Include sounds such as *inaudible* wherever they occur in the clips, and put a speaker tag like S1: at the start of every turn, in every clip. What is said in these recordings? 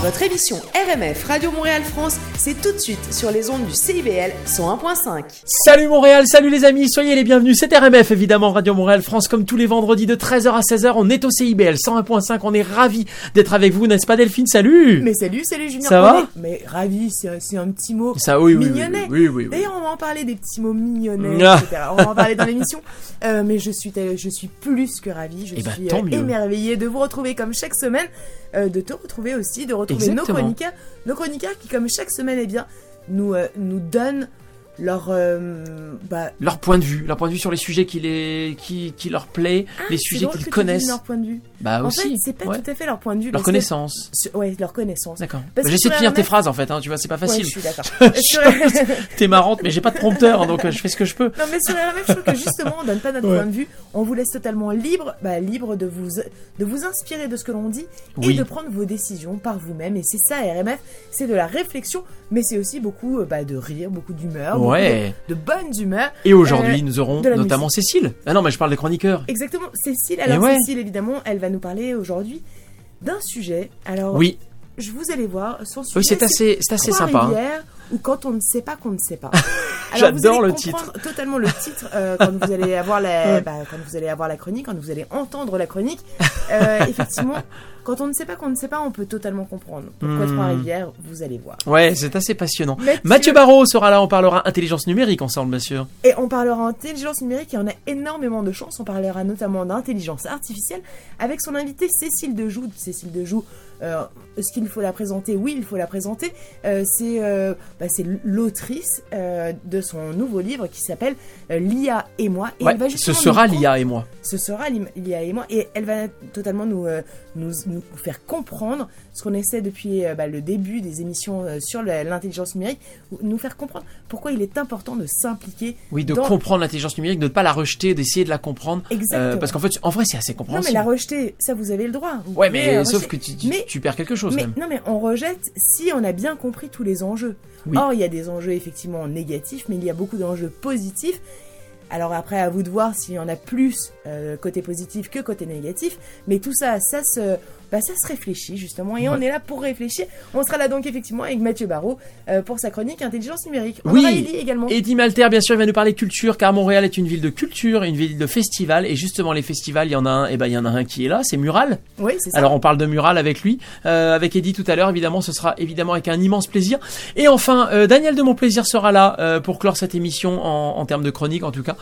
S1: Votre émission RMF Radio Montréal France, c'est tout de suite sur les ondes du CIBL 101.5.
S2: Salut Montréal, salut les amis, soyez les bienvenus. C'est RMF évidemment Radio Montréal France comme tous les vendredis de 13h à 16h. On est au CIBL 101.5. On est ravis d'être avec vous, n'est-ce pas Delphine? Salut.
S1: Mais salut, salut Junior.
S2: Ça va?
S1: Mais ravi, c'est un petit mot
S2: Ça oui
S1: mignonnet.
S2: oui oui oui. oui.
S1: D'ailleurs, on va en parler des petits mots mignonnets,
S2: Ah.
S1: etc. On va en parler dans l'émission. *laughs* Euh, mais je suis, je suis plus que ravie. Je
S2: Eh ben,
S1: suis euh,
S2: mieux.
S1: émerveillée de vous retrouver comme chaque semaine, euh, de te retrouver aussi, de retrouver nos
S2: Exactement.
S1: chroniqueurs, nos chroniqueurs qui, comme chaque semaine, eh bien, nous, euh, nous donnent leur, euh, bah,
S2: Leur point de vue, leur point de vue sur les sujets qui les qui, qui leur plaît, les
S1: c'est
S2: sujets qu'ils connaissent.
S1: leur point de vue.
S2: Bah
S1: En
S2: aussi.
S1: fait, c'est pas
S2: ouais.
S1: tout à fait leur point de vue.
S2: Leur connaissance.
S1: sur- Ouais, leur connaissance.
S2: D'accord.
S1: Que
S2: J'essaie de finir tes phrases en fait, hein, tu vois, c'est pas
S1: Ouais,
S2: facile.
S1: je suis d'accord. *laughs* *laughs*
S2: T'es marrante, mais j'ai pas de prompteur, donc euh, je fais ce que je peux.
S1: Non mais sur RMF, je trouve que justement, on donne pas notre
S2: Ouais.
S1: point de vue, on vous laisse totalement libre, bah, libre de vous, de vous inspirer de ce que l'on dit
S2: Oui.
S1: et de prendre vos décisions par vous-même. Et c'est ça RMF, c'est de la réflexion, mais c'est aussi beaucoup euh, bah, de rire, beaucoup d'humeur, beaucoup
S2: Ouais.
S1: de, de bonne humeur.
S2: Et aujourd'hui,
S1: Euh,
S2: nous aurons
S1: la
S2: notamment Cécile. Ah non, mais je parle des chroniqueurs.
S1: Exactement, Cécile. Alors
S2: ouais.
S1: Cécile, évidemment, elle va nous parler aujourd'hui d'un sujet. Alors,
S2: Oui,
S1: je vous allez voir, son sujet.
S2: oui, c'est assez, c'est assez sympa. hein.
S1: Ou quand on ne sait pas qu'on ne sait pas. *laughs*
S2: J'adore le
S1: comprendre Totalement le titre euh, quand vous allez avoir la, *laughs* bah, quand vous allez avoir la chronique, quand vous allez entendre la chronique. Euh, *laughs* effectivement, quand on ne sait pas qu'on ne sait pas, on peut totalement comprendre. Pourquoi
S2: Hmm.
S1: Trois-Rivières Vous allez voir.
S2: Ouais, c'est assez passionnant.
S1: Mathieu-
S2: Mathieu Barrault sera là, on parlera intelligence numérique ensemble, bien sûr.
S1: Et on parlera intelligence numérique et on a énormément de chance. On parlera notamment d'intelligence artificielle avec son invité Cécile Dejoux. Cécile Dejoux, euh, est-ce qu'il faut la présenter? Oui, il faut la présenter. Euh, c'est euh, bah, c'est l'autrice euh, de son nouveau livre qui s'appelle L'IA et moi. Et
S2: Ouais,
S1: elle va
S2: ce sera l'IA et moi.
S1: ce sera l'IA et moi, et elle va totalement nous, nous, nous faire comprendre ce qu'on essaie depuis euh, bah, le début des émissions euh, sur l'intelligence numérique, ou- nous faire comprendre pourquoi il est important de s'impliquer.
S2: Oui, de
S1: dans-
S2: comprendre l'intelligence numérique, de ne pas la rejeter, d'essayer de la comprendre.
S1: Exactement.
S2: Euh, parce qu'en fait, en vrai, c'est assez
S1: non mais
S2: compréhensible.
S1: la rejeter, ça vous avez le droit. Vous
S2: Ouais, mais sauf que tu, tu-
S1: Mais-
S2: tu perds quelque chose
S1: Mais,
S2: même.
S1: non mais on rejette si on a bien compris tous les enjeux.
S2: Oui.
S1: Or il y a des enjeux effectivement négatifs, mais il y a beaucoup d'enjeux positifs. Alors après à vous de voir s'il y en a plus euh, côté positif que côté négatif, mais tout ça, ça se, bah, ça se réfléchit justement et on est là pour réfléchir. On sera là donc effectivement avec Mathieu Barraud euh, pour sa chronique intelligence numérique. On
S2: Oui.
S1: aura Ellie également.
S2: Eddie Malter, bien sûr, il va nous parler culture, car Montréal est une ville de culture, une ville de festival, et justement les festivals, il y en a un, et ben il y en a un qui est là, c'est Mural.
S1: Oui c'est ça.
S2: Alors on parle de Mural avec lui, euh, avec Eddie tout à l'heure, évidemment, ce sera évidemment avec un immense plaisir. Et enfin, euh, Daniel de Montplaisir sera là euh, pour clore cette émission en, en termes de chronique en tout cas.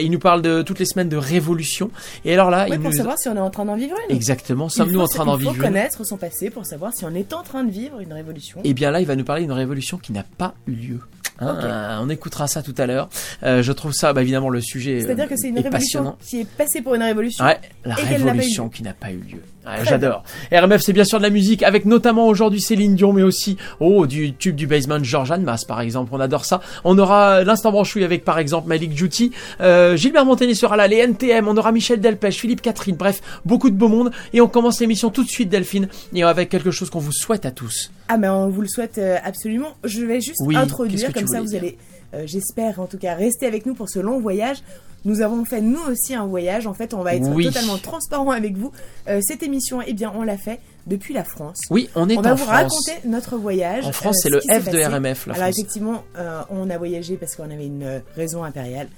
S2: Il nous parle de toutes les semaines de révolution. Et alors là,
S1: Ouais,
S2: il
S1: pour
S2: nous
S1: savoir si on est en train d'en vivre une.
S2: exactement, sommes-nous en train d'en
S1: Il faut
S2: vivre une
S1: connaître son passé pour savoir si on est en train de vivre une révolution.
S2: Et bien là, il va nous parler d'une révolution qui n'a pas eu lieu. Hein, euh, on écoutera ça tout à l'heure. Euh, je trouve ça, bah, évidemment, le sujet
S1: C'est-à-dire
S2: euh,
S1: que c'est une
S2: est
S1: révolution qui est passée pour une révolution.
S2: Ouais, la
S1: Et
S2: révolution qui n'a pas eu lieu. Ouais,
S1: Très
S2: J'adore. RMF, c'est bien sûr de la musique, avec notamment aujourd'hui Céline Dion, mais aussi oh du tube du basement George Mas, par exemple. On adore ça. On aura l'instant branchouille avec, par exemple, Malik Djouti. Euh, Gilbert Montagnier sera là, les NTM. On aura Michel Delpech, Philippe Catherine. Bref, beaucoup de beau monde. Et on commence l'émission tout de suite, Delphine, et avec quelque chose qu'on vous souhaite à tous.
S1: Ah mais on vous le souhaite euh, absolument. Je vais juste
S2: Oui,
S1: introduire, comme ça vous
S2: dire
S1: allez, euh, j'espère en tout cas, rester avec nous pour ce long voyage. Nous avons fait nous aussi un voyage. En fait, on va être
S2: Oui.
S1: totalement transparent avec vous. Euh, cette émission, eh bien, on l'a fait depuis la France.
S2: Oui, on est
S1: on va
S2: en
S1: vous
S2: France.
S1: raconter notre voyage.
S2: En France,
S1: euh,
S2: c'est
S1: ce
S2: le F de. RMF, la
S1: Alors
S2: France.
S1: effectivement, euh, on a voyagé parce qu'on avait une raison impériale.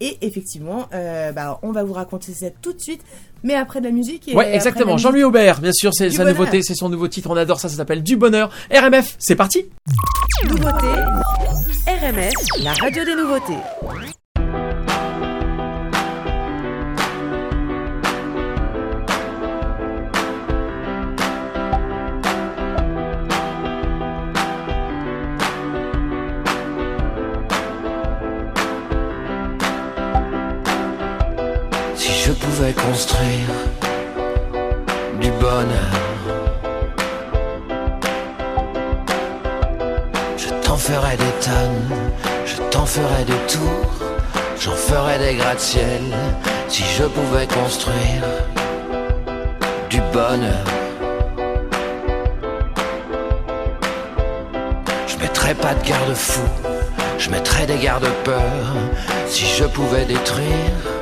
S1: Et effectivement, euh, bah, on va vous raconter ça tout de suite, mais après de la musique. Et
S2: Ouais, exactement. Jean-Louis Aubert, bien sûr, c'est sa
S1: bonheur.
S2: nouveauté, c'est son nouveau titre. On adore ça, ça s'appelle Du Bonheur. RMF, c'est parti.
S1: Nouveauté, RMF, la radio des nouveautés.
S3: Construire du bonheur, je t'en ferais des tonnes, je t'en ferais des tours, j'en ferais des gratte-ciel. Si je pouvais construire du bonheur, je mettrais pas de garde-fou, je mettrais des garde-peurs. Si je pouvais détruire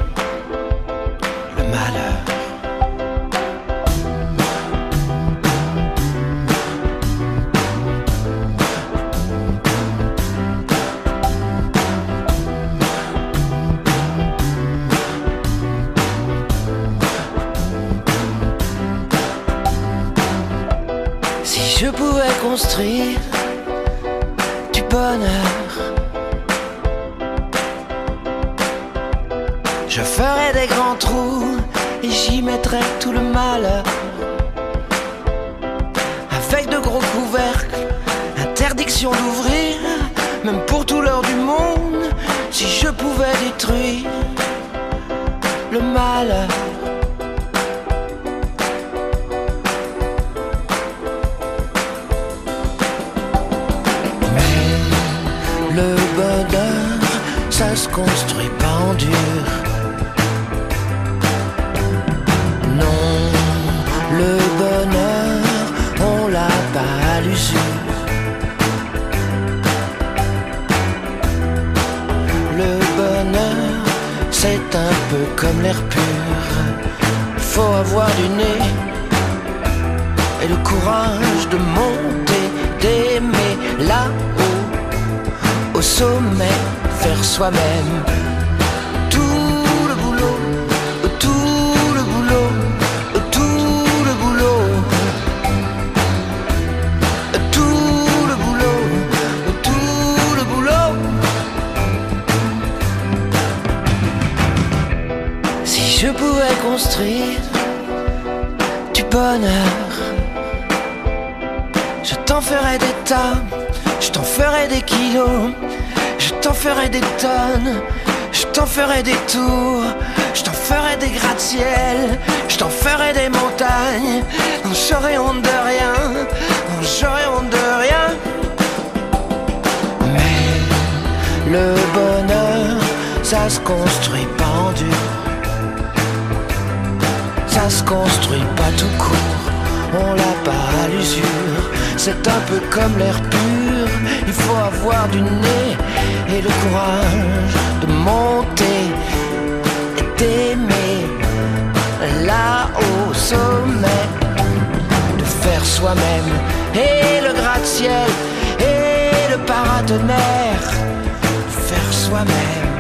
S3: si je pouvais construire du bonheur. J'y mettrais tout le malheur. Avec de gros couvercles, interdiction d'ouvrir, même pour tout l'heure du monde, si je pouvais détruire le malheur. Comme l'air pur. Faut avoir du nez et le courage de monter, d'aimer là-haut, au sommet, faire soi-même. Du bonheur, je t'en ferais des tas, je t'en ferais des kilos, je t'en ferais des tonnes, je t'en ferais des tours, je t'en ferais des gratte-ciel, je t'en ferais des montagnes, non, j'aurais honte de rien, non, j'aurais honte de rien. Mais le bonheur, ça se construit pas en dur. Se construit pas tout court, on l'a pas à l'usure. C'est un peu comme l'air pur, il faut avoir du nez et le courage de monter et d'aimer. Là au sommet, de faire soi-même. Et le gratte-ciel et le paratonnerre, faire soi-même.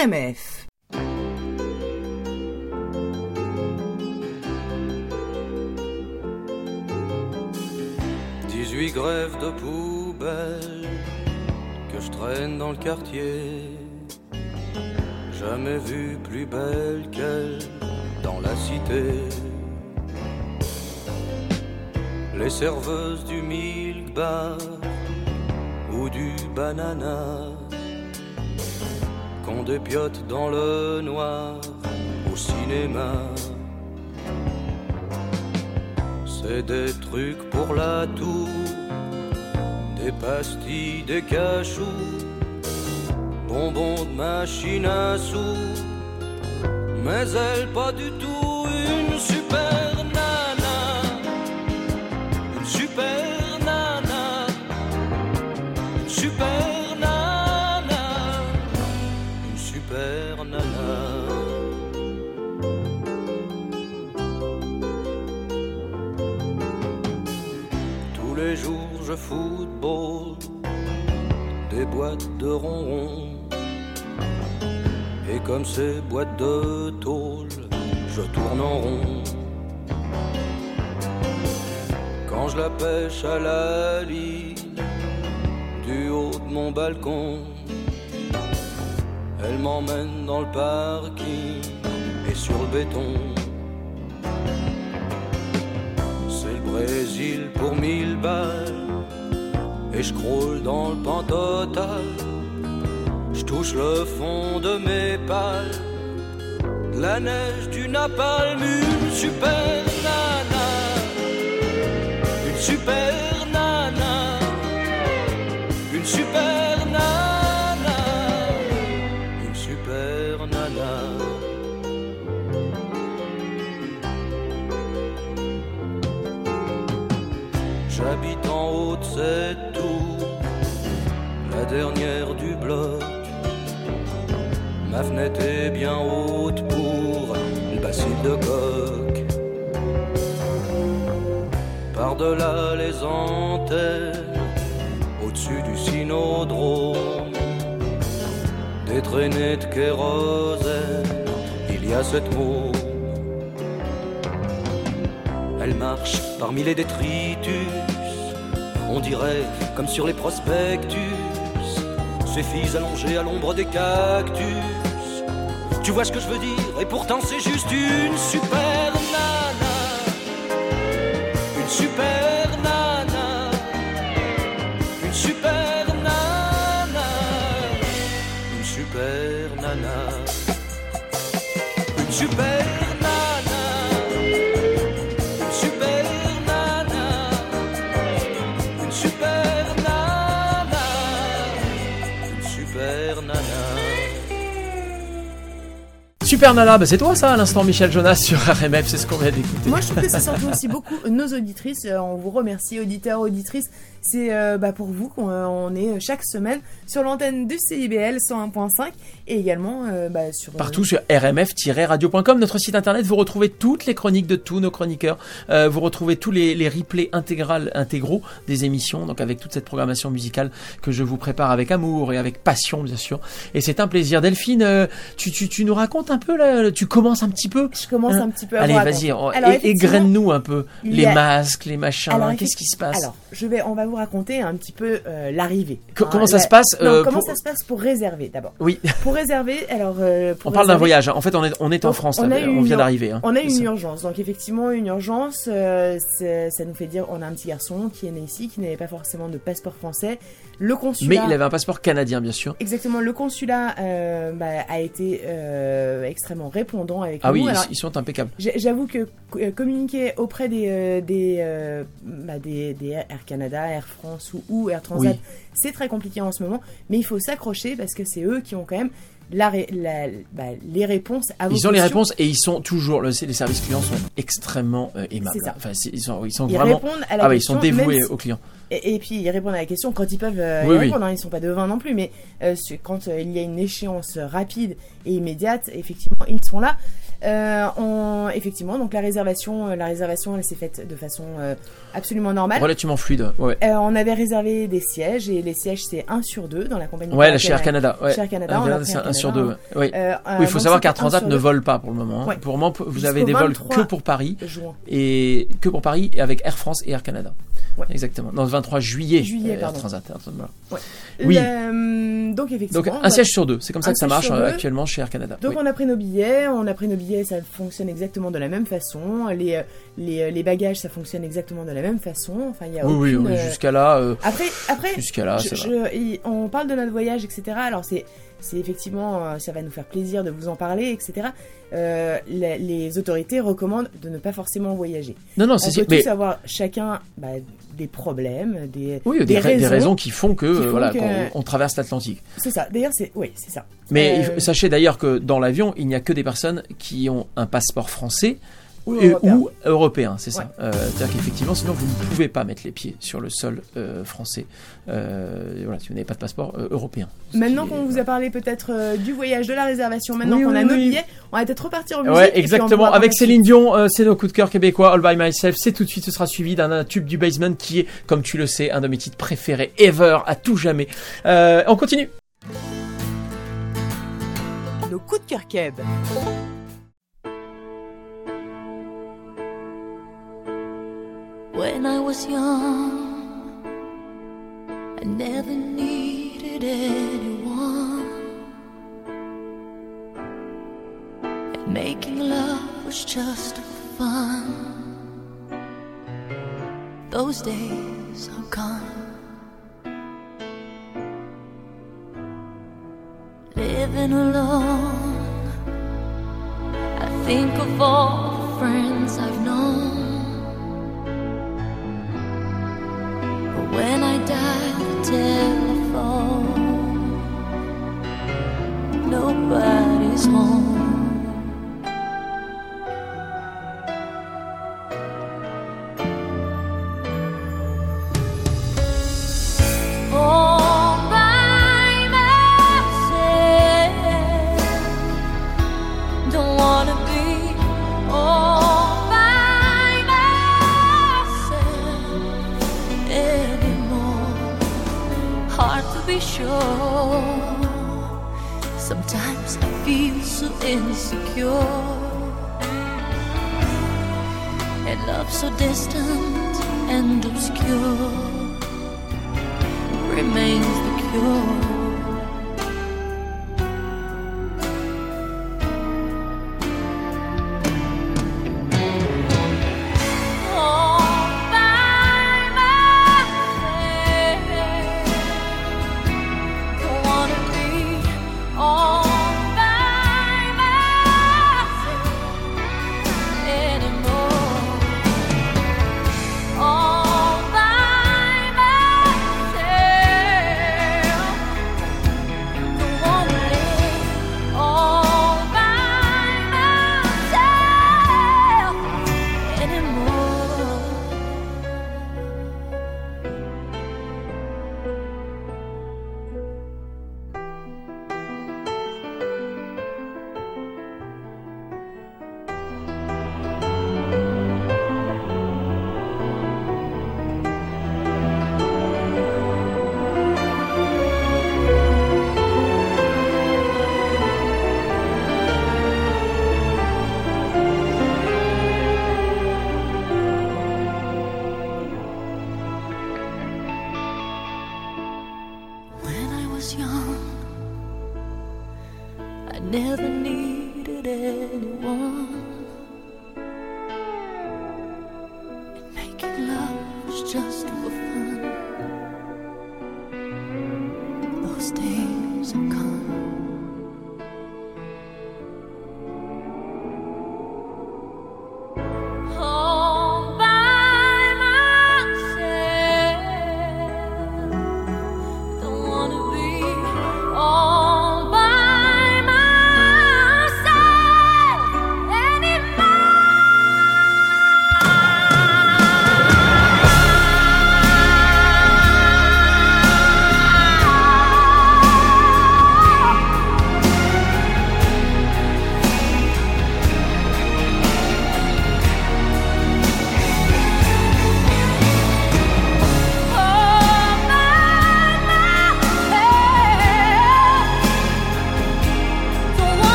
S1: RMF.
S4: Dix-huit grèves de poubelle que je traîne dans le quartier. Jamais vu plus belle qu'elle dans la cité. Les serveuses du milk bar ou du banana qu'on dépiote dans le noir au cinéma. C'est des trucs pour la toux, des pastilles, des cachous, bonbons de machine à sous. Mais elle pas du tout football des boîtes de ronron. Et comme ces boîtes de tôle, je tourne en rond. Quand je la pêche à la ligne, du haut de mon balcon, elle m'emmène dans le parking et sur le béton. C'est le Brésil pour mille balles et je croule dans le pan total. Je touche le fond de mes pales, de la neige du napalm, une super nana, une super Ma fenêtre est bien haute pour le bacille de coq. Par-delà les antennes, au-dessus du synodrome, des traînées de kérosène, il y a cette môme. Elle marche parmi les détritus, on dirait comme sur les prospectus, ces filles allongées à l'ombre des cactus. Tu vois ce que je veux dire, et pourtant c'est juste une super nana, une super Super
S2: bah c'est toi ça à l'instant Michel Jonas sur RMF, c'est ce qu'on vient d'écouter.
S1: Moi, je trouve que ça surtout aussi beaucoup nos auditrices. Euh, on vous remercie, auditeurs, auditrices. C'est euh, bah, pour vous qu'on euh, est chaque semaine sur l'antenne du CIBL 101.5 et également euh, bah, sur. euh,
S2: Partout sur rmf-radio.com, notre site internet, vous retrouvez toutes les chroniques de tous nos chroniqueurs, Euh, vous retrouvez tous les, les replays intégrales, intégraux des émissions, donc avec toute cette programmation musicale que je vous prépare avec amour et avec passion bien sûr. Et c'est un plaisir. Delphine, euh, tu, tu, tu nous racontes un peu là, tu commences un petit peu
S1: Je commence
S2: Hein?
S1: un petit peu à
S2: Allez, vas-y, égrène-nous un peu les
S1: a-
S2: masques, les machins, qu'est-ce qui se passe?
S1: Alors, je vais, on va vous raconter un petit peu euh, l'arrivée.
S2: Co-
S1: Hein,
S2: comment ça
S1: la-
S2: se passe,
S1: Non,
S2: euh,
S1: comment
S2: pour-
S1: ça se passe pour réserver d'abord
S2: Oui, *laughs*
S1: Pour réserver, alors. euh, pour
S2: on parle d'un voyage. hein. En fait, on est, on est en France,
S1: on
S2: là, on, vient d'arriver. hein.
S1: On a une
S2: ça.
S1: urgence, donc effectivement une urgence, euh, ça nous fait dire on a un petit garçon qui est né ici, qui n'avait pas forcément de passeport français. Le
S2: Mais
S1: consulat,
S2: il avait un passeport canadien, bien sûr.
S1: exactement, le consulat euh, bah, a été euh, extrêmement répondant avec
S2: Ah
S1: nous.
S2: oui,
S1: Alors,
S2: ils, sont impeccables.
S1: J'avoue que euh, communiquer auprès des euh, des, euh, bah, des des Air Canada, Air France ou, ou Air Transat,
S2: Oui.
S1: c'est très compliqué en ce moment, mais il faut s'accrocher parce que c'est eux qui ont quand même la, ré- la- bah, les réponses à vos
S2: Ils ont les réponses et ils sont toujours. Le, les services clients sont extrêmement euh, aimables.
S1: Ça.
S2: Enfin, ils sont, ils sont
S1: Ils
S2: vraiment.
S1: répondent à la
S2: Ah ouais, ils sont dévoués
S1: si-
S2: aux clients.
S1: Et, et puis ils répondent à la question quand ils peuvent euh,
S2: Oui,
S1: y
S2: oui.
S1: répondre. hein, ils sont pas devins non plus, mais euh, quand euh, il y a une échéance rapide et immédiate, effectivement, ils sont là. Euh, on, effectivement, donc la réservation, euh, la réservation, elle s'est faite de façon euh, absolument normale.
S2: Relativement fluide. Ouais.
S1: Euh, on avait réservé des sièges et les sièges c'est 1 sur 2 dans la compagnie.
S2: Ouais, là, chez Air Canada. Ouais.
S1: Chez Air Canada,
S2: Air
S1: on a
S2: Canada,
S1: pris
S2: c'est
S1: Air
S2: un sur
S1: Canada,
S2: deux. ouais. Oui. Oui, il faut savoir qu'Air
S1: 1
S2: Transat ne
S1: 2
S2: vole pas pour le moment. hein.
S1: Ouais.
S2: Pour le moment, vous avez des vols
S1: 23
S2: que pour Paris
S1: juin.
S2: et que pour Paris et avec Air France et Air Canada.
S1: Ouais.
S2: Exactement. Non, le 23 juillet.
S1: Juillet,
S2: Air. Transat. Air Transat, voilà. Oui.
S1: Le- donc effectivement.
S2: Donc un siège sur deux. C'est comme ça
S1: Un
S2: que ça marche euh, actuellement chez Air Canada.
S1: Donc
S2: Oui.
S1: on a pris nos billets, on a pris nos billets, ça fonctionne exactement de la même façon. Les, euh, les, euh, les bagages, ça fonctionne exactement de la même façon. Enfin, il y a
S2: Oui, oui,
S1: aucune,
S2: oui, jusqu'à là, euh,
S1: Après, après,
S2: jusqu'à là,
S1: je- je- on parle de notre voyage, etc. Alors c'est, c'est effectivement, euh, ça va nous faire plaisir de vous en parler, etc. Euh, les, les autorités recommandent de ne pas forcément voyager.
S2: Non, non,
S1: On
S2: c'est
S1: peut
S2: mais
S1: tous avoir chacun bah, des problèmes, des,
S2: oui, des,
S1: des
S2: ra- des
S1: raisons.
S2: qui font que,
S1: qui
S2: euh,
S1: font
S2: voilà,
S1: que-
S2: on traverse l'Atlantique.
S1: C'est ça. D'ailleurs, c'est, oui, c'est ça.
S2: Mais
S1: Euh,
S2: sachez d'ailleurs que dans l'avion, il n'y a que des personnes qui ont un passeport français
S1: Ou
S2: et-
S1: européen.
S2: ou européen, c'est
S1: Ouais.
S2: ça. Euh, C'est-à-dire qu'effectivement, sinon vous ne pouvez pas mettre les pieds sur le sol euh, français. Euh, voilà, si vous n'avez pas de passeport euh, européen.
S1: Maintenant qu'on vous a parlé peut-être euh, du voyage, de la réservation, maintenant
S2: Oui,
S1: qu'on
S2: oui,
S1: a nos
S2: oui.
S1: billets, on va peut-être repartir en musique.
S2: Ouais, exactement. Avec Céline Dion, euh, c'est nos coups de cœur québécois, All by Myself. C'est tout de suite, ce sera suivi d'un un tube du basement qui est, comme tu le sais, un de mes titres préférés ever, à tout jamais. Euh, on continue.
S1: Nos coups de cœur keb.
S5: When I was young, I never needed anyone. And making love was just fun. Those days are gone. Living alone, I think of all the friends I've known. when I dial the telephone. Nobody's home.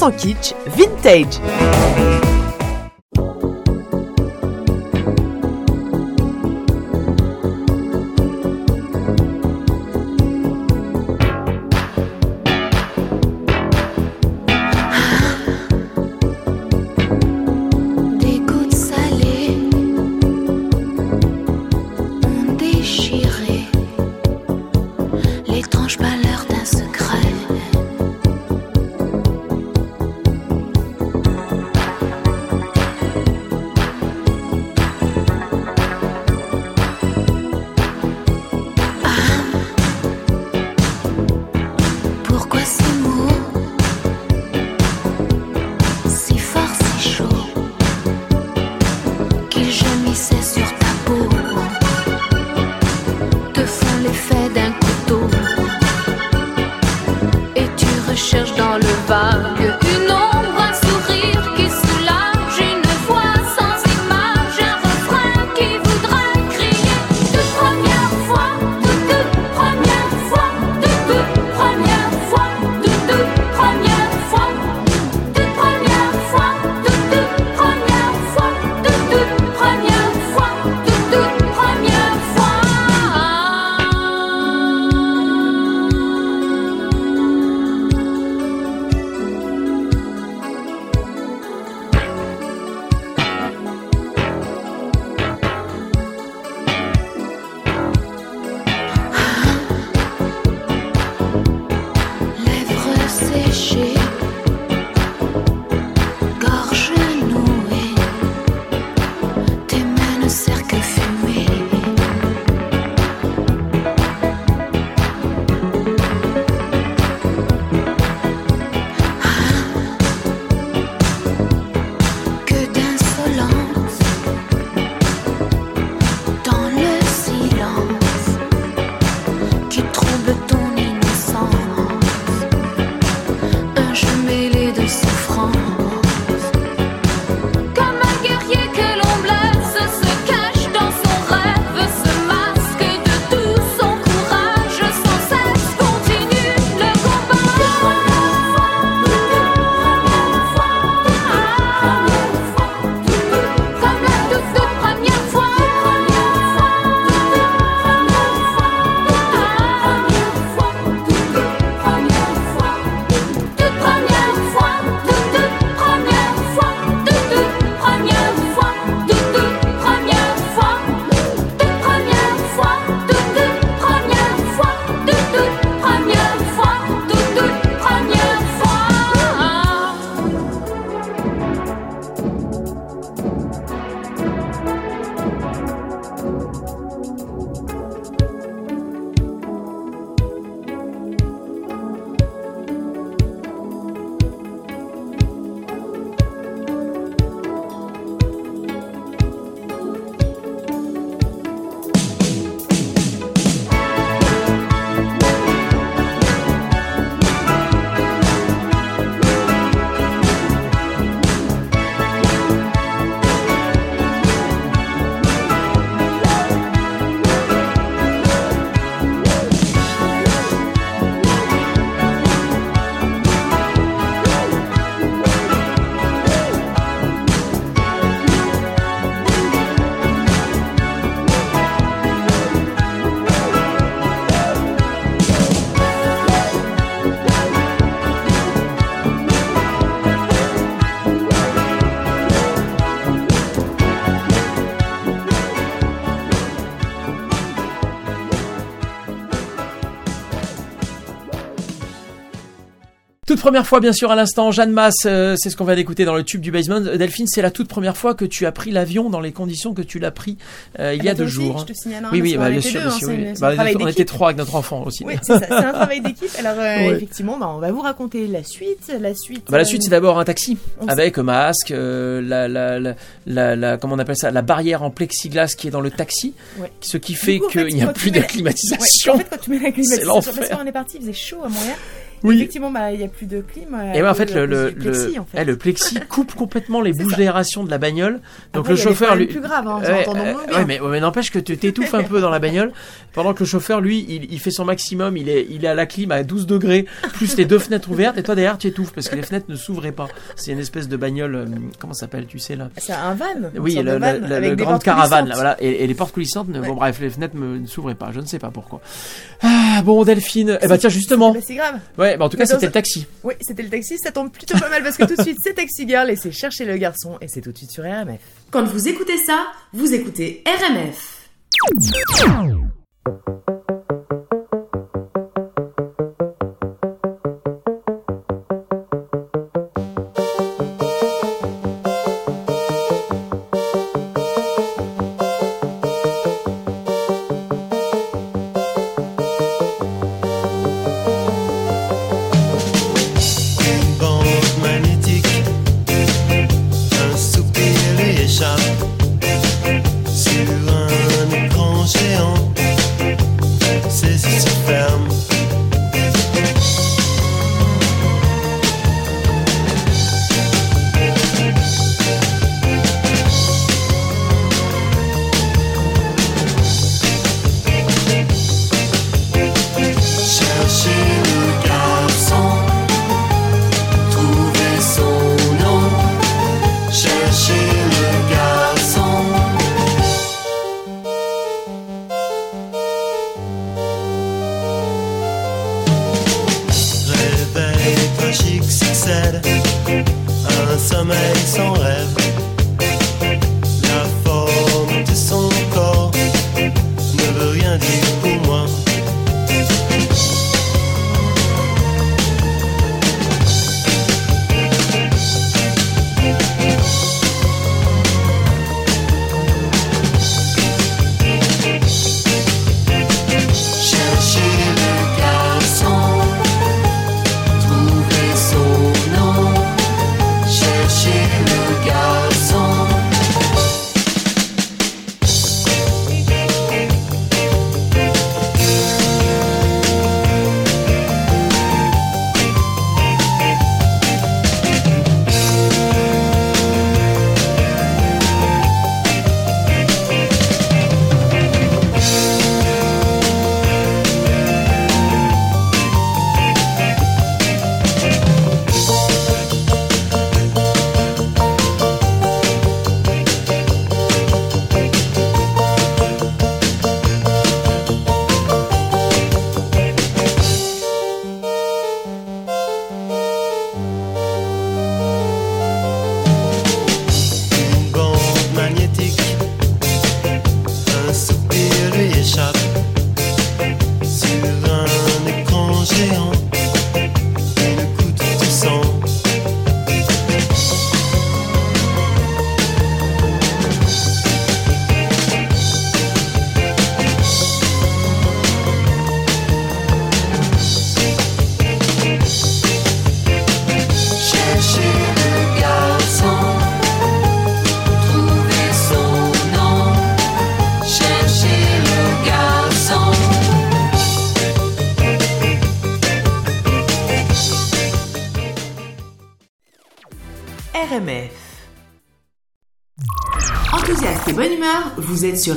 S1: Instant Kitsch Vintage.
S5: Première fois,
S2: bien sûr, à l'instant, Jeanne Masse, euh, c'est ce qu'on va d'écouter dans le tube du basement. Euh, Delphine, c'est la toute première fois que tu as pris l'avion dans les conditions que tu l'as pris euh, il y a
S1: Ah bah,
S2: deux
S1: aussi,
S2: jours.
S1: Je te signale, hein,
S2: oui, oui, bah, bien sûr,
S1: deux, hein,
S2: oui.
S1: une-
S2: Bah, on était trois avec notre enfant aussi.
S1: Oui, c'est ça, c'est un *laughs* travail d'équipe. Alors euh,
S2: Ouais.
S1: effectivement, bah, on va vous raconter la suite. La suite.
S2: Bah, la suite, c'est d'abord un taxi avec masque, la, la, la, comment on appelle ça, la barrière en plexiglas qui est dans le taxi,
S1: Ouais.
S2: ce qui fait qu'il n'y a plus de climatisation.
S1: En fait, quand tu mets la *laughs* climatisation, parce qu'on est parti, il faisait chaud à Montréal.
S2: Oui.
S1: Effectivement, bah, il n'y a plus de clim. euh,
S2: Et ouais,
S1: à
S2: en fait, le, le,
S1: plexi,
S2: le,
S1: en fait.
S2: eh, le plexi *laughs* coupe complètement les bouches d'aération de la bagnole. Donc
S1: Après,
S2: le
S1: a
S2: chauffeur, lui,
S1: plus grave, hein,
S2: Ouais, euh,
S1: moins
S2: ouais, mais, ouais, mais n'empêche que tu t'étouffes un peu dans la bagnole, pendant que le chauffeur, lui, il, il fait son maximum, il est, il est à la clim à 12 degrés, plus les deux fenêtres ouvertes, et toi derrière tu étouffes parce que les fenêtres ne s'ouvraient pas. C'est une espèce de bagnole, euh, comment ça s'appelle, tu sais là?
S1: C'est un van.
S2: Oui, le,
S1: van avec des
S2: grande caravane, là, voilà, et, et les portes coulissantes,
S1: Ouais.
S2: bon bref, les fenêtres ne s'ouvraient pas, je ne sais pas pourquoi. Ah, bon Delphine, eh ben tiens justement,
S1: Bah, c'est grave.
S2: ouais, bah en tout cas c'était le taxi.
S1: Oui, c'était le taxi, ça tombe plutôt pas mal parce que tout de suite c'est Taxi Girl et c'est chercher le garçon et c'est tout de suite sur RMF.
S6: Quand vous écoutez ça, vous écoutez RMF. Vous êtes sur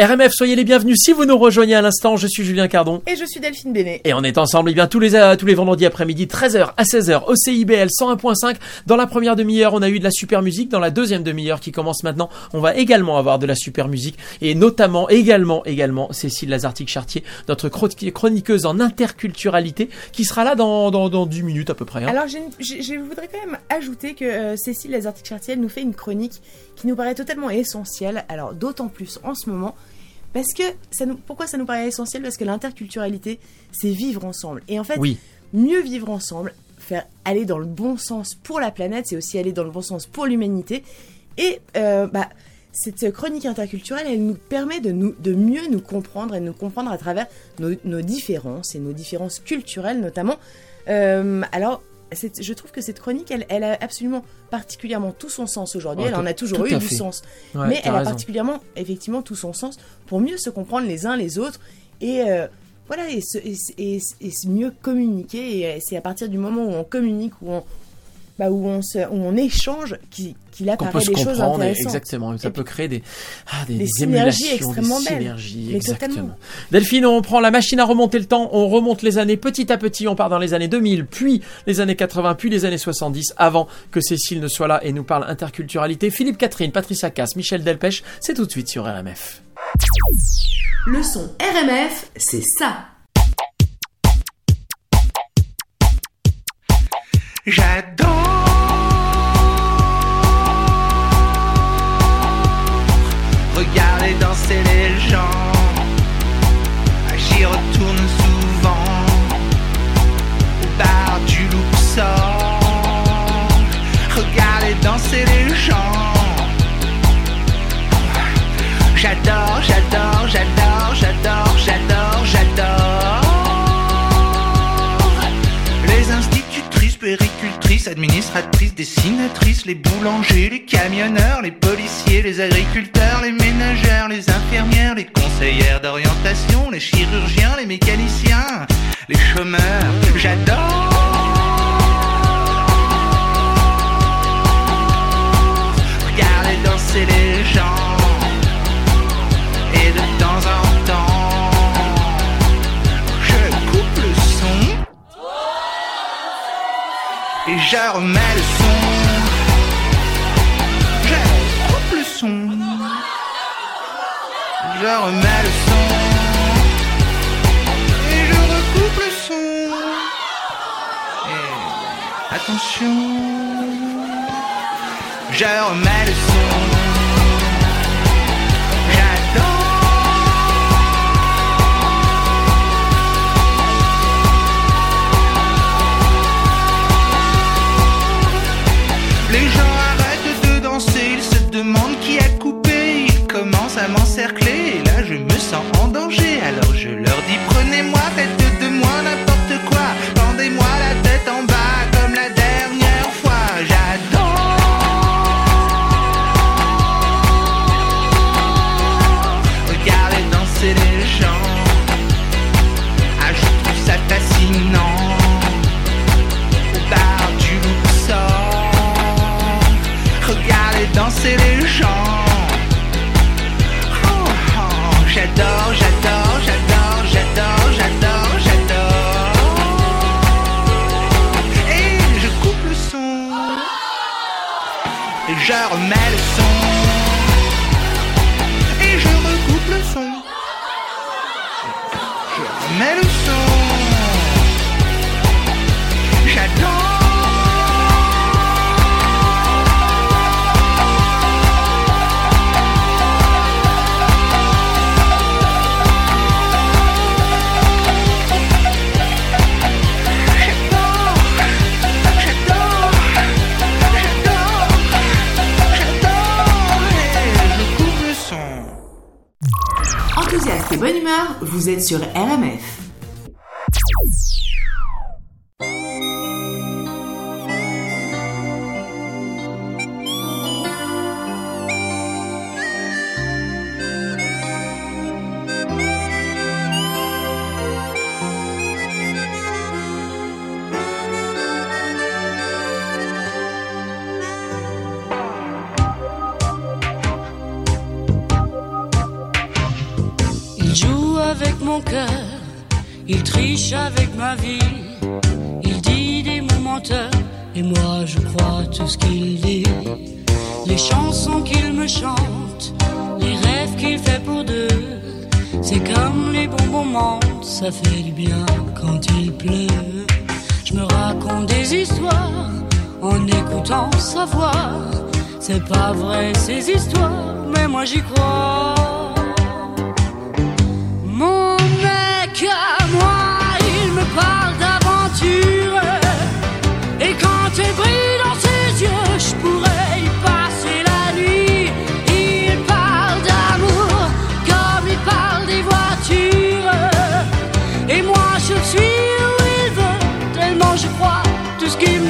S2: RMF, soyez les bienvenus si vous nous rejoignez à l'instant. Je suis Julien Cardon.
S1: Et je suis Delphine Bénet.
S2: Et on est ensemble eh bien tous les euh, tous les vendredis après-midi 13h à 16h au CIBL 101.5. Dans la première demi-heure, on a eu de la super musique. Dans la deuxième demi-heure qui commence maintenant, on va également avoir de la super musique et notamment également également Cécile Lazartique-Chartier, notre chro- chroniqueuse en interculturalité qui sera là dans dans, dans 10 minutes à peu près. hein.
S1: Alors, une- je voudrais quand même ajouter que euh, Cécile Lazartique-Chartier elle nous fait une chronique qui nous paraît totalement essentielle. Alors, d'autant plus en ce moment. Parce que, ça nous, pourquoi ça nous paraît essentiel? Parce que l'interculturalité, c'est vivre ensemble. Et en fait,
S2: Oui.
S1: mieux vivre ensemble, faire aller dans le bon sens pour la planète, c'est aussi aller dans le bon sens pour l'humanité. Et euh, bah, cette chronique interculturelle, elle nous permet de, nous, de mieux nous comprendre et de nous comprendre à travers nos, nos différences et nos différences culturelles notamment. Euh, alors, je trouve que cette chronique, elle, elle a absolument particulièrement tout son sens aujourd'hui.
S2: Ouais,
S1: elle en a toujours eu du
S2: fait.
S1: sens
S2: Ouais,
S1: mais elle a particulièrement, effectivement, tout son sens pour mieux se comprendre les uns les autres et euh, voilà et, se- et, et- et se mieux communiquer. Et euh, c'est à partir du moment où on communique, où on, bah, où on, se, où on échange, qu'il
S2: qu'on
S1: apparaît
S2: peut se
S1: des choses
S2: comprendre et-
S1: intéressantes.
S2: exactement ça
S1: Et
S2: peut créer des ah, des,
S1: des
S2: des
S1: synergies
S2: émulations,
S1: extrêmement
S2: des synergies exactement
S1: totalement.
S2: Delphine on prend la machine à remonter le temps on remonte les années petit à petit on part dans les années 2000 puis les années 80 puis les années 70 avant que Cécile ne soit là et nous parle interculturalité Philippe Catherine Patricia Cass Michel Delpech c'est tout de suite sur RMF
S6: Le son RMF, c'est ça.
S7: J'adore péricultrices, administratrices, dessinatrices, les boulangers, les camionneurs, les policiers, les agriculteurs, les ménagères, les infirmières, les conseillères d'orientation, les chirurgiens, les mécaniciens, les chômeurs. J'adore regarder danser les gens. Et je remets le son. Je coupe le son. Je remets le son. Et je recoupe le son. Et attention. Je remets le son.
S6: Vous êtes sur RMF.
S8: C'est pas vrai ces histoires, mais moi j'y crois. Mon mec à moi, il me parle d'aventure. Et quand elle brille dans ses yeux, je pourrais y passer la nuit. Il parle d'amour comme il parle des voitures. Et moi je suis où il veut, tellement je crois tout ce qu'il me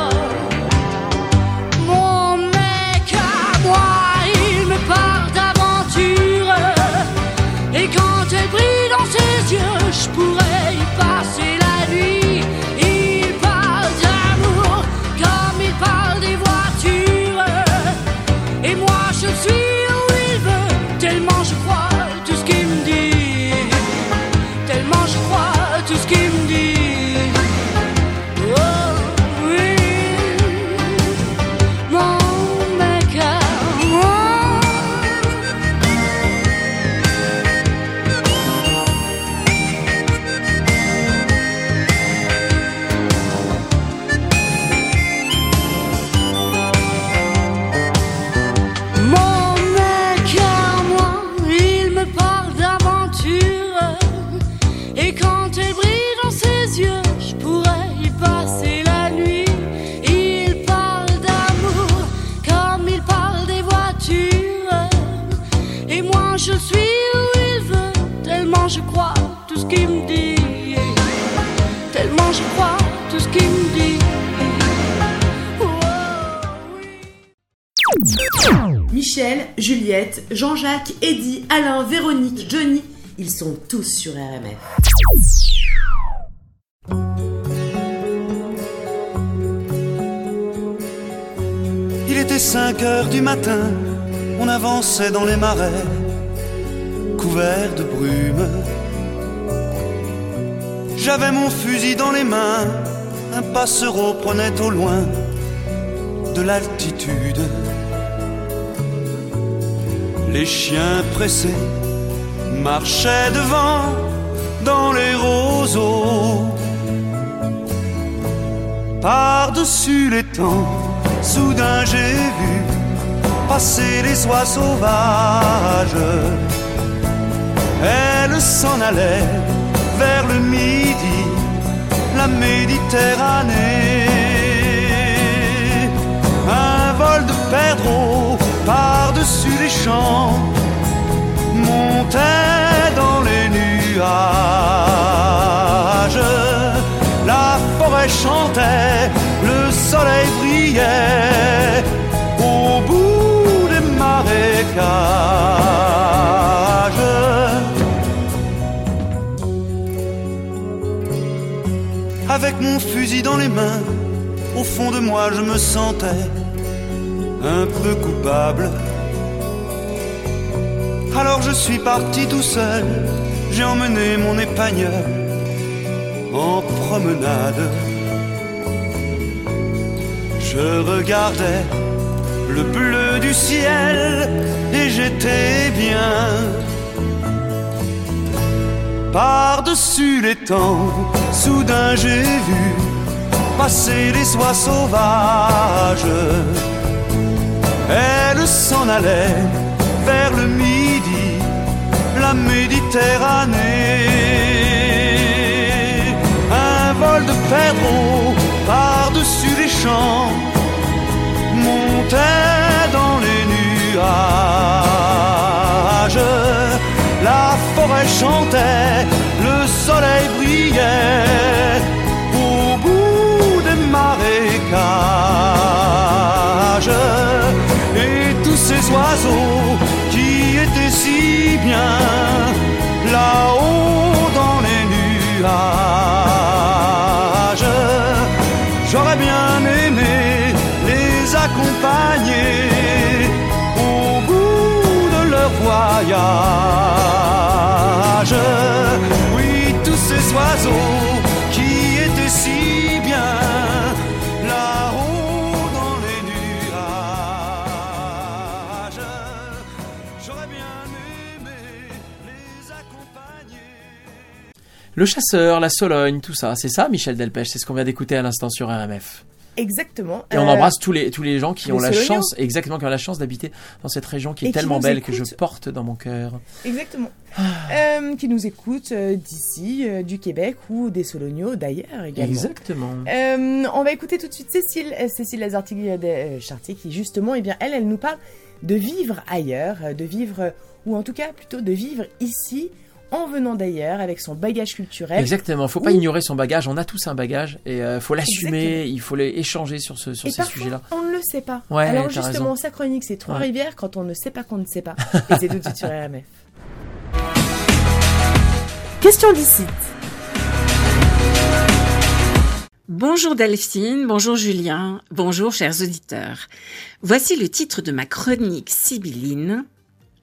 S8: Dans
S6: Juliette, Jean-Jacques, Eddy, Alain, Véronique, Johnny, ils sont tous sur RMF.
S9: Il était 5 heures du matin, on avançait dans les marais, couverts de brume. J'avais mon fusil dans les mains, un passereau prenait au loin de l'altitude. Les chiens pressés marchaient devant dans les roseaux. Par-dessus les temps, soudain j'ai vu passer les oies sauvages. Elles s'en allaient vers le midi, la Méditerranée. Un vol de perdreaux par-dessus les champs montait dans les nuages. La forêt chantait, le soleil brillait au bout des marécages. Avec mon fusil dans les mains, au fond de moi je me sentais un peu coupable. Alors je suis parti tout seul, j'ai emmené mon épagneur en promenade. Je regardais le bleu du ciel et j'étais bien. Par-dessus les temps, soudain j'ai vu passer les oies sauvages. Elles s'en allaient vers le midi, la Méditerranée. vol de Pedro par-dessus les champs montait dans les nuages. La forêt chantait, le soleil brillait au bout des marécages. Et tous ces oiseaux qui étaient si bien J'aurais bien aimé les accompagner au bout de leur voyage. Oui, tous ces oiseaux
S2: Le chasseur, la Sologne, tout ça, c'est ça, Michel Delpech, c'est ce qu'on vient d'écouter à l'instant sur RMF.
S1: Exactement.
S2: Et on
S1: Euh,
S2: embrasse tous les tous les gens qui
S1: les
S2: ont la
S1: Soloniens.
S2: chance, exactement, qui ont la chance d'habiter dans cette région qui est
S1: qui
S2: tellement belle que je porte dans mon cœur.
S1: Exactement. Euh, qui nous écoutent euh, d'ici, du Québec ou des Soloniaux d'ailleurs également.
S2: Exactement.
S1: Euh, on va écouter tout de suite Cécile, Cécile Lazartigue euh, Chartier, qui justement, eh bien, elle, elle nous parle de vivre ailleurs, de vivre, ou en tout cas plutôt de vivre ici, en venant d'ailleurs, avec son bagage culturel.
S2: Exactement, faut pas
S1: Ou-
S2: ignorer son bagage, on a tous un bagage et euh, faut l'assumer, il faut les échanger sur ce sur
S1: Et
S2: ces sujets-là.
S1: on ne le sait pas.
S2: Ouais,
S1: Alors justement, sa chronique, c'est Trois-Rivières, quand on ne sait pas qu'on ne sait pas. Et c'est tout de suite sur RMF. *laughs* Question d'ici.
S10: Bonjour Delphine, bonjour Julien, bonjour chers auditeurs. Voici le titre de ma chronique sibylline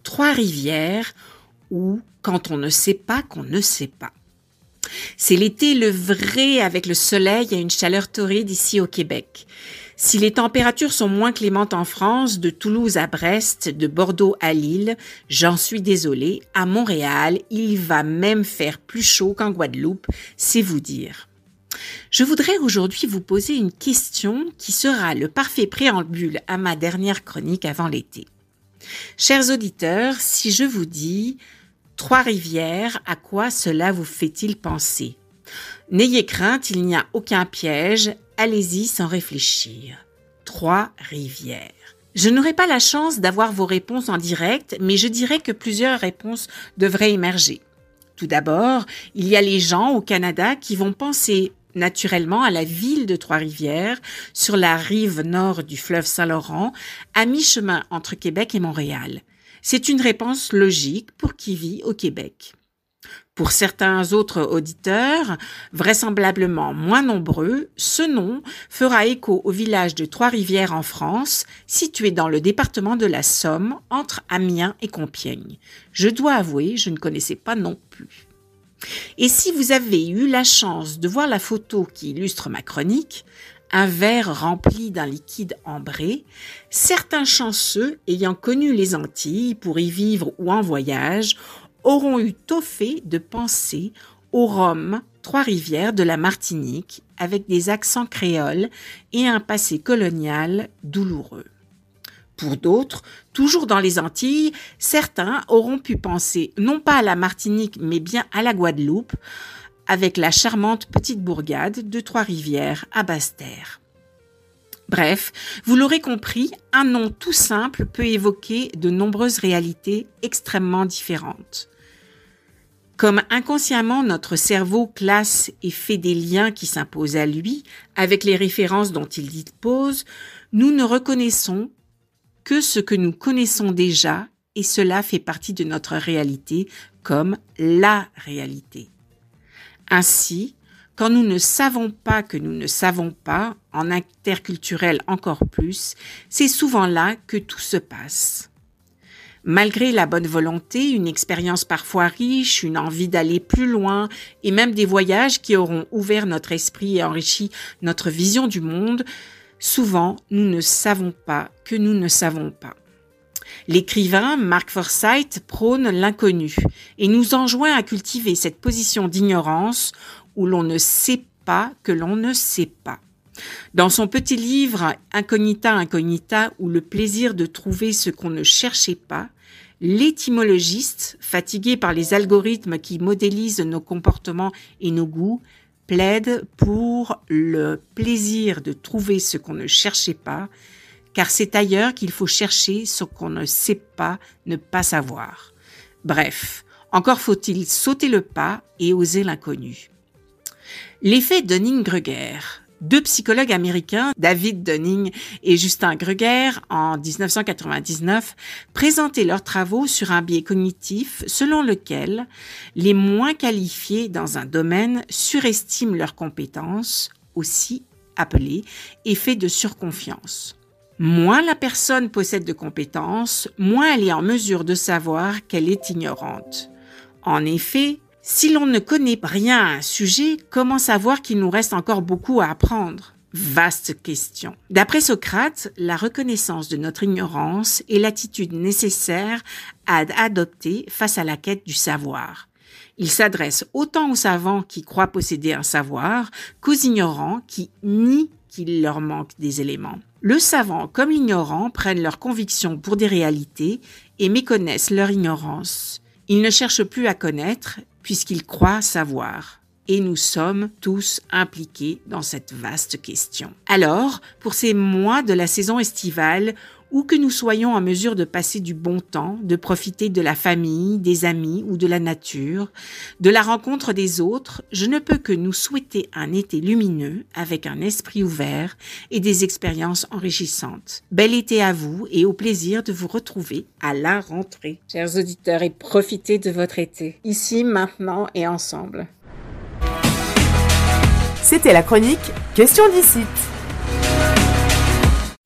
S10: Trois rivières ou quand on ne sait pas qu'on ne sait pas. C'est l'été le vrai avec le soleil et une chaleur torride ici au Québec. Si les températures sont moins clémentes en France, de Toulouse à Brest, de Bordeaux à Lille, j'en suis désolée, à Montréal, il va même faire plus chaud qu'en Guadeloupe, c'est vous dire. Je voudrais aujourd'hui vous poser une question qui sera le parfait préambule à ma dernière chronique avant l'été. Chers auditeurs, si je vous dis Trois-Rivières, à quoi cela vous fait-il penser? N'ayez crainte, il n'y a aucun piège, allez-y sans réfléchir. Trois-Rivières. Je n'aurai pas la chance d'avoir vos réponses en direct, mais je dirais que plusieurs réponses devraient émerger. Tout d'abord, il y a les gens au Canada qui vont penser naturellement à la ville de Trois-Rivières, sur la rive nord du fleuve Saint-Laurent, à mi-chemin entre Québec et Montréal. C'est une réponse logique pour qui vit au Québec. Pour certains autres auditeurs, vraisemblablement moins nombreux, ce nom fera écho au village de Trois-Rivières en France, situé dans le département de la Somme, entre Amiens et Compiègne. Je dois avouer, je ne connaissais pas non plus. Et si vous avez eu la chance de voir la photo qui illustre ma chronique, un verre rempli d'un liquide ambré, certains chanceux ayant connu les Antilles pour y vivre ou en voyage auront eu tôt fait de penser au rhum Trois-Rivières de la Martinique avec des accents créoles et un passé colonial douloureux. Pour d'autres, toujours dans les Antilles, certains auront pu penser non pas à la Martinique mais bien à la Guadeloupe, avec la charmante petite bourgade de Trois-Rivières à Basse-Terre. Bref, vous l'aurez compris, un nom tout simple peut évoquer de nombreuses réalités extrêmement différentes. Comme inconsciemment notre cerveau classe et fait des liens qui s'imposent à lui avec les références dont il dispose, nous ne reconnaissons que ce que nous connaissons déjà et cela fait partie de notre réalité comme la réalité. Ainsi, quand nous ne savons pas que nous ne savons pas, en interculturel encore plus, c'est souvent là que tout se passe. Malgré la bonne volonté, une expérience parfois riche, une envie d'aller plus loin, et même des voyages qui auront ouvert notre esprit et enrichi notre vision du monde, souvent nous ne savons pas que nous ne savons pas. L'écrivain Mark Forsyth prône l'inconnu et nous enjoint à cultiver cette position d'ignorance où l'on ne sait pas que l'on ne sait pas. Dans son petit livre Incognita Incognita ou le plaisir de trouver ce qu'on ne cherchait pas, l'étymologiste, fatigué par les algorithmes qui modélisent nos comportements et nos goûts, plaide pour le plaisir de trouver ce qu'on ne cherchait pas, car c'est ailleurs qu'il faut chercher ce qu'on ne sait pas ne pas savoir. Bref, encore faut-il sauter le pas et oser l'inconnu. L'effet Dunning-Kruger. Deux psychologues américains, David Dunning et Justin Kruger, en 1999, présentaient leurs travaux sur un biais cognitif selon lequel les moins qualifiés dans un domaine surestiment leurs compétences, aussi appelé effet de surconfiance. Moins la personne possède de compétences, moins elle est en mesure de savoir qu'elle est ignorante. En effet, si l'on ne connaît rien à un sujet, comment savoir qu'il nous reste encore beaucoup à apprendre? Vaste question. D'après Socrate, la reconnaissance de notre ignorance est l'attitude nécessaire à adopter face à la quête du savoir. Il s'adresse autant aux savants qui croient posséder un savoir qu'aux ignorants qui nient qu'il leur manque des éléments. Le savant comme l'ignorant prennent leurs convictions pour des réalités et méconnaissent leur ignorance. Ils ne cherchent plus à connaître puisqu'ils croient savoir. Et nous sommes tous impliqués dans cette vaste question. Alors, pour ces mois de la saison estivale, où que nous soyons en mesure de passer du bon temps, de profiter de la famille, des amis ou de la nature, de la rencontre des autres, je ne peux que nous souhaiter un été lumineux avec un esprit ouvert et des expériences enrichissantes. Bel été à vous et au plaisir de vous retrouver à la rentrée. Chers auditeurs, et profitez de votre été, ici, maintenant et ensemble.
S1: C'était la chronique Question d'ici.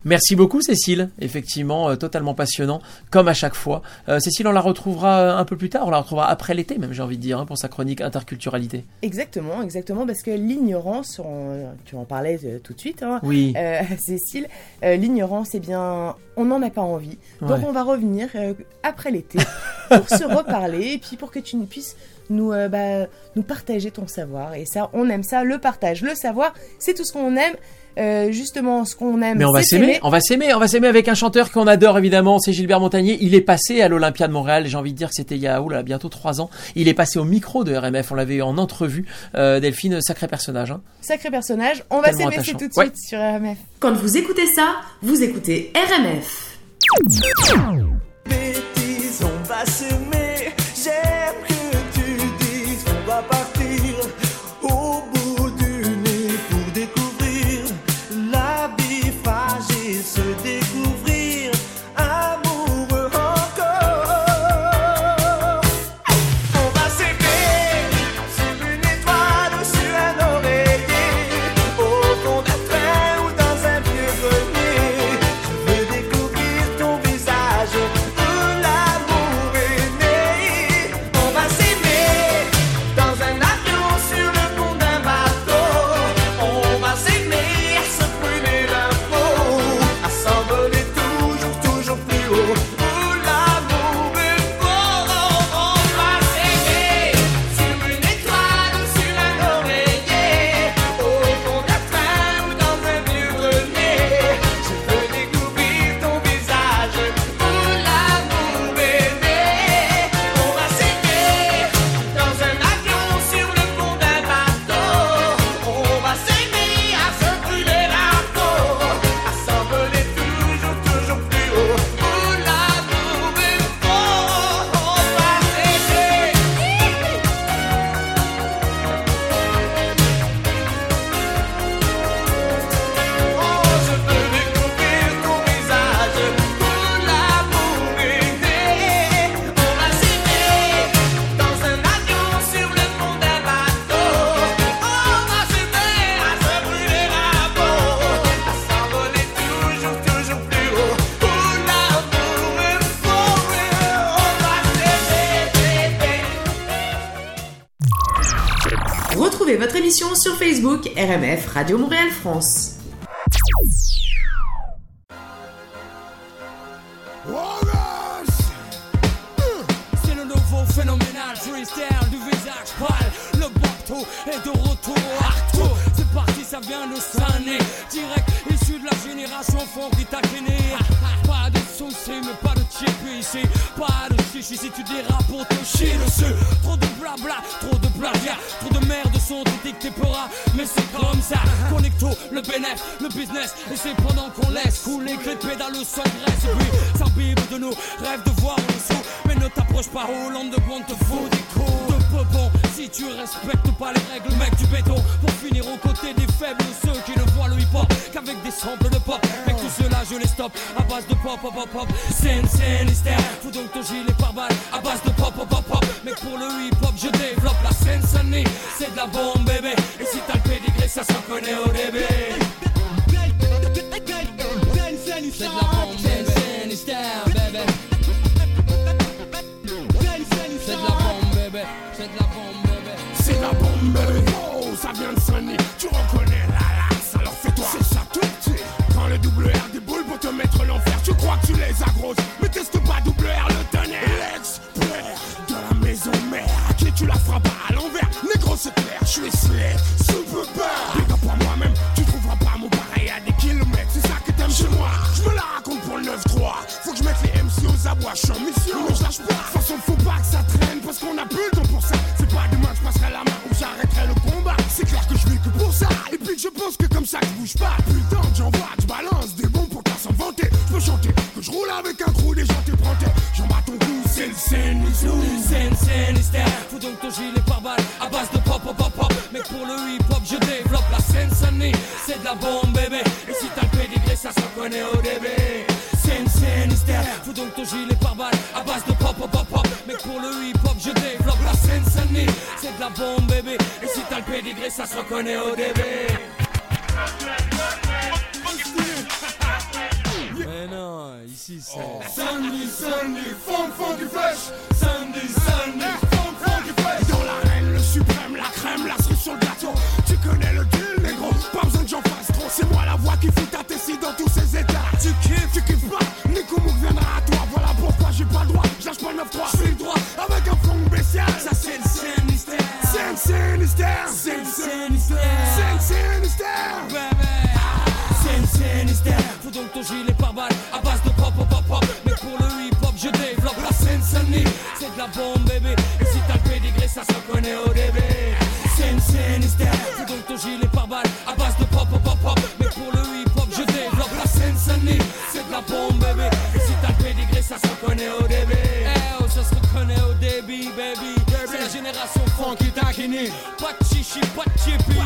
S2: Merci beaucoup Cécile, effectivement euh, totalement passionnant, comme à chaque fois. Euh, Cécile, on la retrouvera euh, un peu plus tard, on la retrouvera après l'été même j'ai envie de dire, hein, pour sa chronique interculturalité.
S1: Exactement, exactement, parce que l'ignorance, tu en parlais euh, tout de suite, hein,
S2: Oui. *laughs*
S1: Cécile, l'ignorance, eh bien, on n'en a pas envie. Donc
S2: Ouais.
S1: on va revenir après l'été *laughs* pour se reparler et puis pour que tu puisses nous, bah, nous partager ton savoir. Et ça, on aime ça, le partage, le savoir, c'est tout ce qu'on aime. Euh, justement, ce qu'on aime,
S2: Mais on va s'aimer, on va s'aimer, on va s'aimer avec un chanteur qu'on adore évidemment, c'est Gilbert Montagnier. Il est passé à l'Olympia de Montréal, j'ai envie de dire que c'était il y a oula, bientôt trois ans. Il est passé au micro de RMF, on l'avait eu en entrevue. Euh, Delphine, sacré personnage. Hein.
S1: Sacré personnage, on va s'aimer, c'est tout de
S2: Ouais.
S1: suite sur RMF.
S6: Quand vous écoutez ça, vous écoutez RMF.
S11: bêtises, on va sur
S6: Facebook RMF Radio Montréal France.
S4: Pédales s'engraissent. Et puis, de nous, rêve de voir en dessous. Mais ne t'approche pas, Hollande de bon te fout des coups de peupon. Si tu respectes pas les règles, mec du béton. Pour finir aux côtés des faibles, ceux qui ne voient le hip-hop qu'avec des samples de pop. Mec, tout cela, je les stoppe à base de pop, pop, pop, pop. Scène, hystère. Fous donc ton gilet par balle à base de pop, pop, pop, pop. Mec, pour le hip-hop, je développe la scène. C'est de la bombe, bébé. Et si t'as le pédigré, ça s'en connaît au début. C'est de la
S12: aux abois.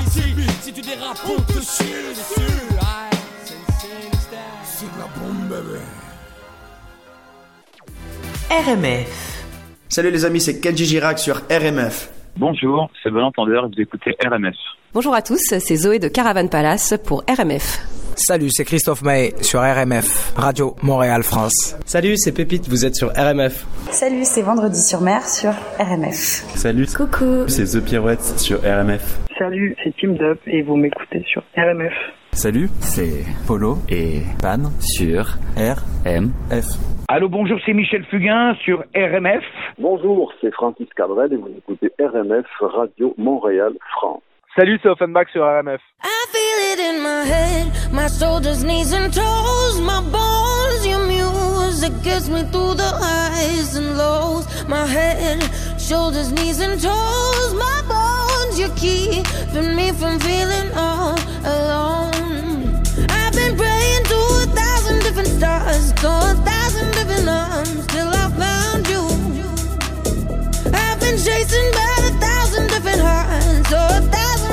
S12: De
S4: chippy ici. Si tu dérapes, on te chie dessus. Aïe, c'est une Sinistère.
S12: C'est de la bombe, bébé.
S1: RMF.
S13: Salut les amis, c'est Kenji Girac sur RMF.
S14: Bonjour, c'est Bon Entendeur, vous écoutez RMF.
S15: Bonjour à tous, c'est Zoé de Caravan Palace pour RMF.
S16: Salut, c'est Christophe Maé sur RMF, Radio Montréal France.
S17: Salut, c'est Pépite, vous êtes sur RMF.
S18: Salut, c'est Vendredi sur mer sur RMF.
S17: Salut,
S18: Coucou.
S17: c'est The Pirouette sur RMF.
S19: Salut, c'est Team Dup et vous m'écoutez sur RMF.
S20: Salut, c'est Polo et Pan sur RMF.
S21: Allô, bonjour, c'est Michel Fugain sur RMF.
S22: Bonjour, c'est Francis Cabrel et vous écoutez RMF Radio Montréal France.
S23: Salut, c'est Offenbach sur RMF.
S24: I feel it in my head, my shoulders, knees and toes, my bones, your music gets me through the highs and lows. My head, shoulders, knees and toes, my bones, you're keeping me from feeling all alone. I've been praying to a thousand different stars, to a thousand different arms, till I found you. I've been chasing by a thousand different hearts, or a thousand